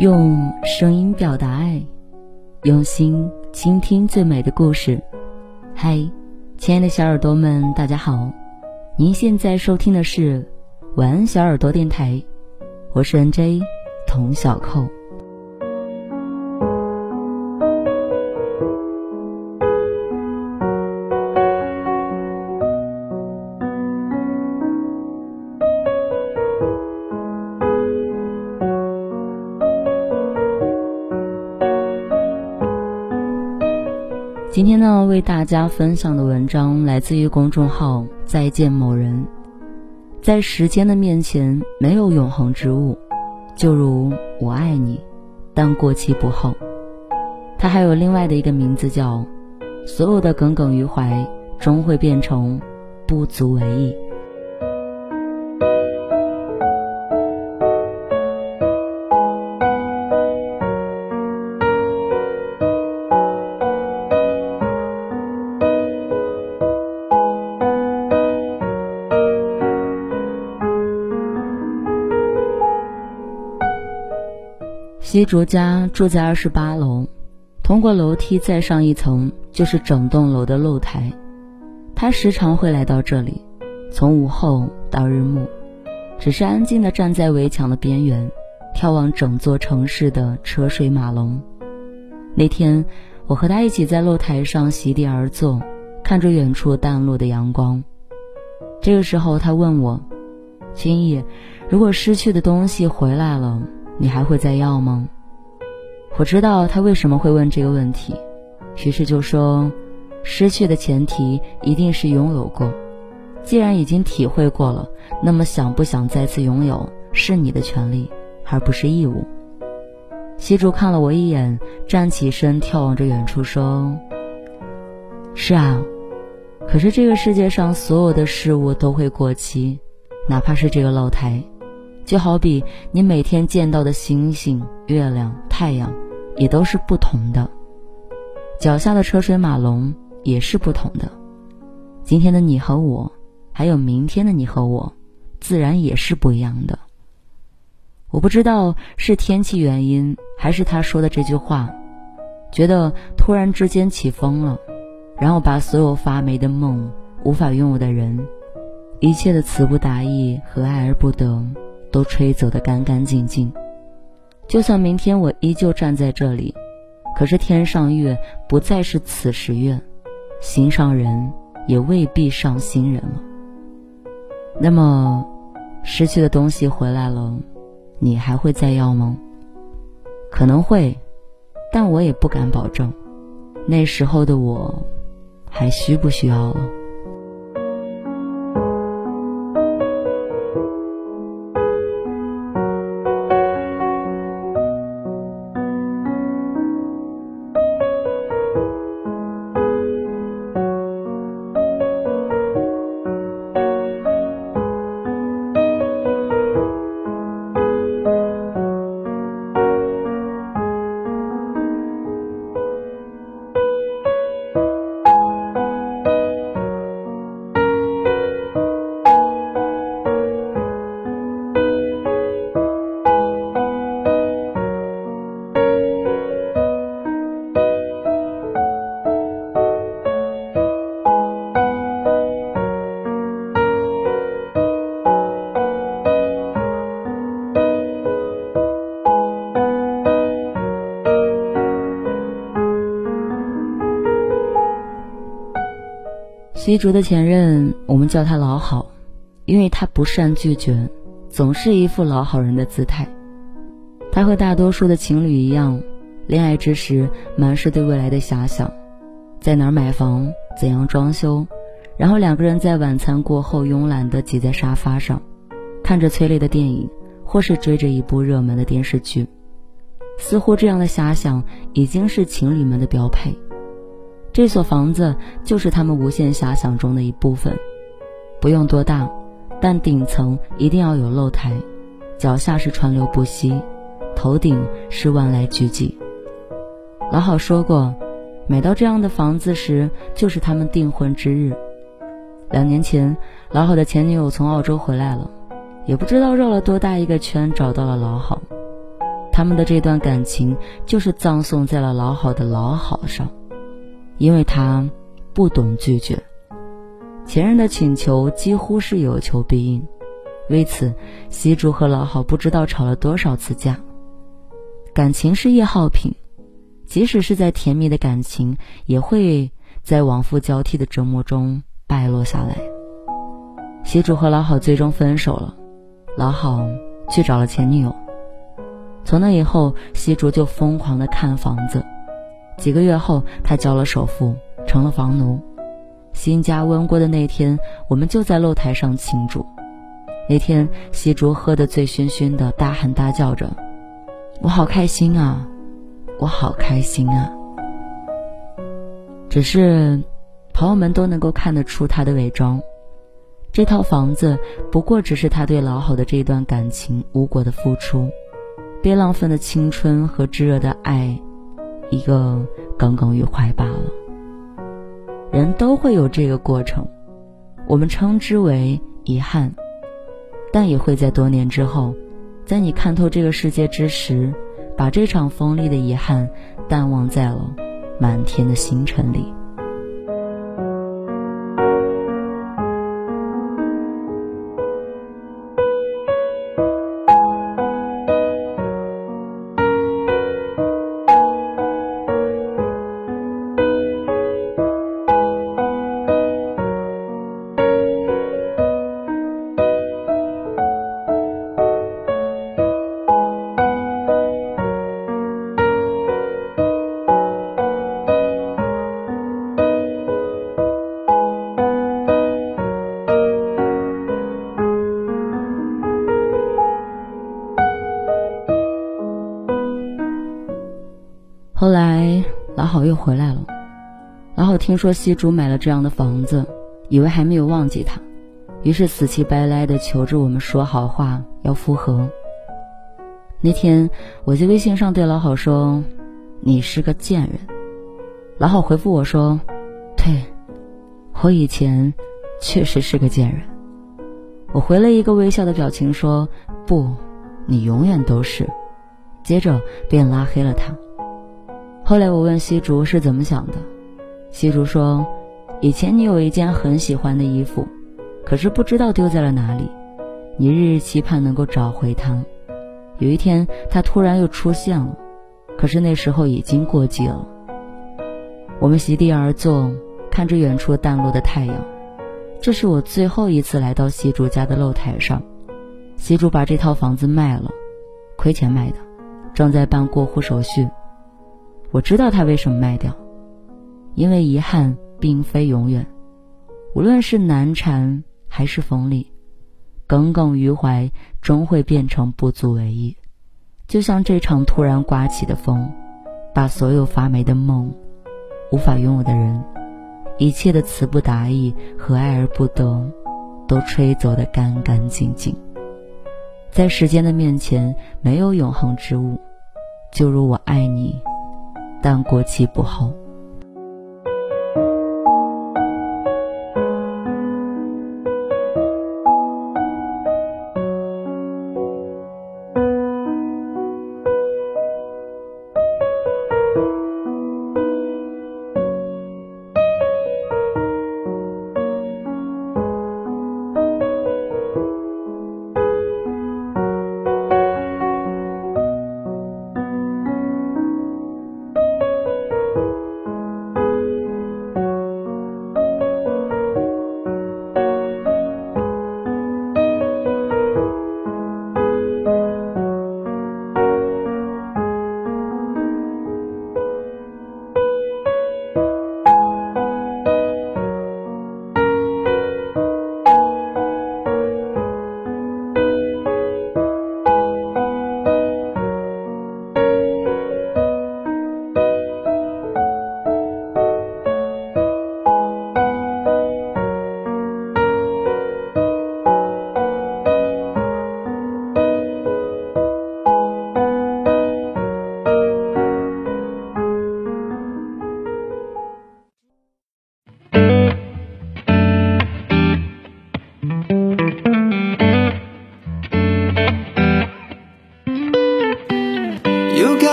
用声音表达爱，用心倾听最美的故事。嗨，亲爱的小耳朵们，大家好！您现在收听的是晚安小耳朵电台，我是 NJ 童小扣。今天呢，为大家分享的文章来自于公众号“再见某人”。在时间的面前，没有永恒之物，就如我爱你，但过期不候。它还有另外的一个名字，叫“所有的耿耿于怀，终会变成不足为意”。西竹家住在二十八楼，通过楼梯再上一层就是整栋楼的露台。他时常会来到这里，从午后到日暮，只是安静地站在围墙的边缘，眺望整座城市的车水马龙。那天，我和他一起在露台上席地而坐，看着远处淡落的阳光。这个时候，他问我：“青意，如果失去的东西回来了？”你还会再要吗？我知道他为什么会问这个问题，于是就说：失去的前提一定是拥有过。既然已经体会过了，那么想不想再次拥有是你的权利，而不是义务。西竹看了我一眼，站起身，眺望着远处说：“是啊，可是这个世界上所有的事物都会过期，哪怕是这个露台。”就好比你每天见到的星星、月亮、太阳，也都是不同的；脚下的车水马龙也是不同的。今天的你和我，还有明天的你和我，自然也是不一样的。我不知道是天气原因，还是他说的这句话，觉得突然之间起风了，然后把所有发霉的梦、无法拥有的人、一切的词不达意和爱而不得。都吹走的干干净净。就算明天我依旧站在这里，可是天上月不再是此时月，心上人也未必上心人了。那么，失去的东西回来了，你还会再要吗？可能会，但我也不敢保证。那时候的我，还需不需要了？徐竹的前任，我们叫他老好，因为他不善拒绝，总是一副老好人的姿态。他和大多数的情侣一样，恋爱之时满是对未来的遐想，在哪儿买房，怎样装修，然后两个人在晚餐过后慵懒地挤在沙发上，看着催泪的电影，或是追着一部热门的电视剧，似乎这样的遐想已经是情侣们的标配。这所房子就是他们无限遐想中的一部分，不用多大，但顶层一定要有露台，脚下是川流不息，头顶是万籁俱寂。老好说过，买到这样的房子时，就是他们订婚之日。两年前，老好的前女友从澳洲回来了，也不知道绕了多大一个圈找到了老好。他们的这段感情就是葬送在了老好的老好上，因为他不懂拒绝，前任的请求几乎是有求必应。为此，西竹和老好不知道吵了多少次架。感情是易耗品，即使是在甜蜜的感情，也会在往复交替的折磨中败落下来。西竹和老好最终分手了，老好去找了前女友。从那以后，西竹就疯狂的看房子。几个月后，他交了首付，成了房奴。新家温锅的那天，我们就在露台上庆祝。那天，西竹喝得醉醺醺的，大喊大叫着：“我好开心啊，我好开心啊！”只是，朋友们都能够看得出他的伪装。这套房子不过只是他对老好的这段感情无果的付出。被浪费的青春和炙热的爱，一个耿耿于怀罢了。人都会有这个过程，我们称之为遗憾，但也会在多年之后，在你看透这个世界之时，把这场锋利的遗憾淡忘在了满天的星辰里。回来了，老好听说西竹买了这样的房子，以为还没有忘记他，于是死乞白赖的求着我们说好话要复合。那天我在微信上对老好说：“你是个贱人。”老好回复我说：“对，我以前确实是个贱人。”我回了一个微笑的表情说：“不，你永远都是。”接着便拉黑了他。后来我问西竹是怎么想的，西竹说：“以前你有一件很喜欢的衣服，可是不知道丢在了哪里，你日日期盼能够找回它。有一天它突然又出现了，可是那时候已经过季了。”我们席地而坐，看着远处淡落的太阳。这是我最后一次来到西竹家的露台上。西竹把这套房子卖了，亏钱卖的，正在办过户手续。我知道他为什么卖掉，因为遗憾并非永远，无论是难缠还是锋利，耿耿于怀终会变成不足为意。就像这场突然刮起的风，把所有发霉的梦、无法拥有的人、一切的词不达意和爱而不得，都吹走得干干净净。在时间的面前，没有永恒之物，就如我爱你。但过期不候。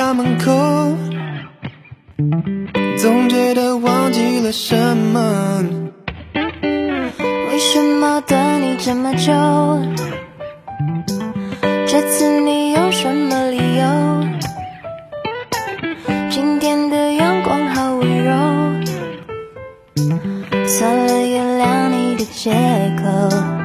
家门口，总觉得忘记了什么。为什么等你这么久？这次你有什么理由？今天的阳光好温柔，算了，原谅你的借口。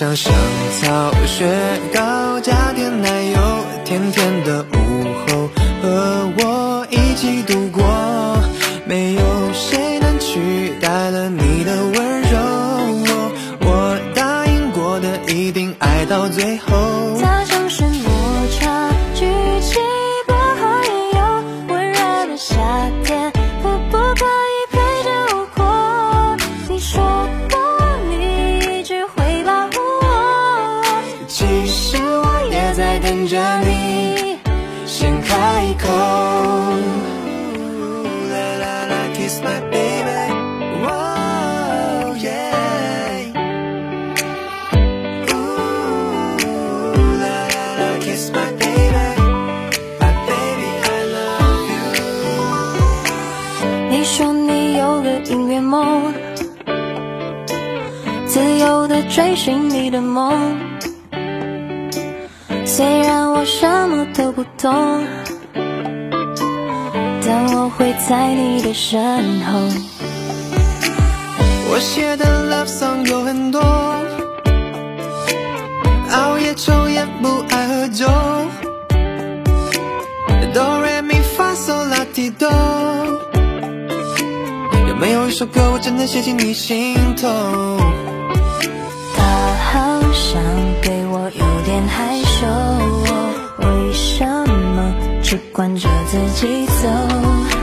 像香草雪糕加点奶油，甜甜的等着你先开口。你说你有个音乐梦，自由的追寻你的梦。虽然我什么都不懂，但我会在你的身后。我写的 love song 有很多，熬夜抽烟不爱喝酒。哆来咪发嗦拉提哆，有没有一首歌我真的写进你心头？他好像对我有点害羞，我为什么只管着自己走？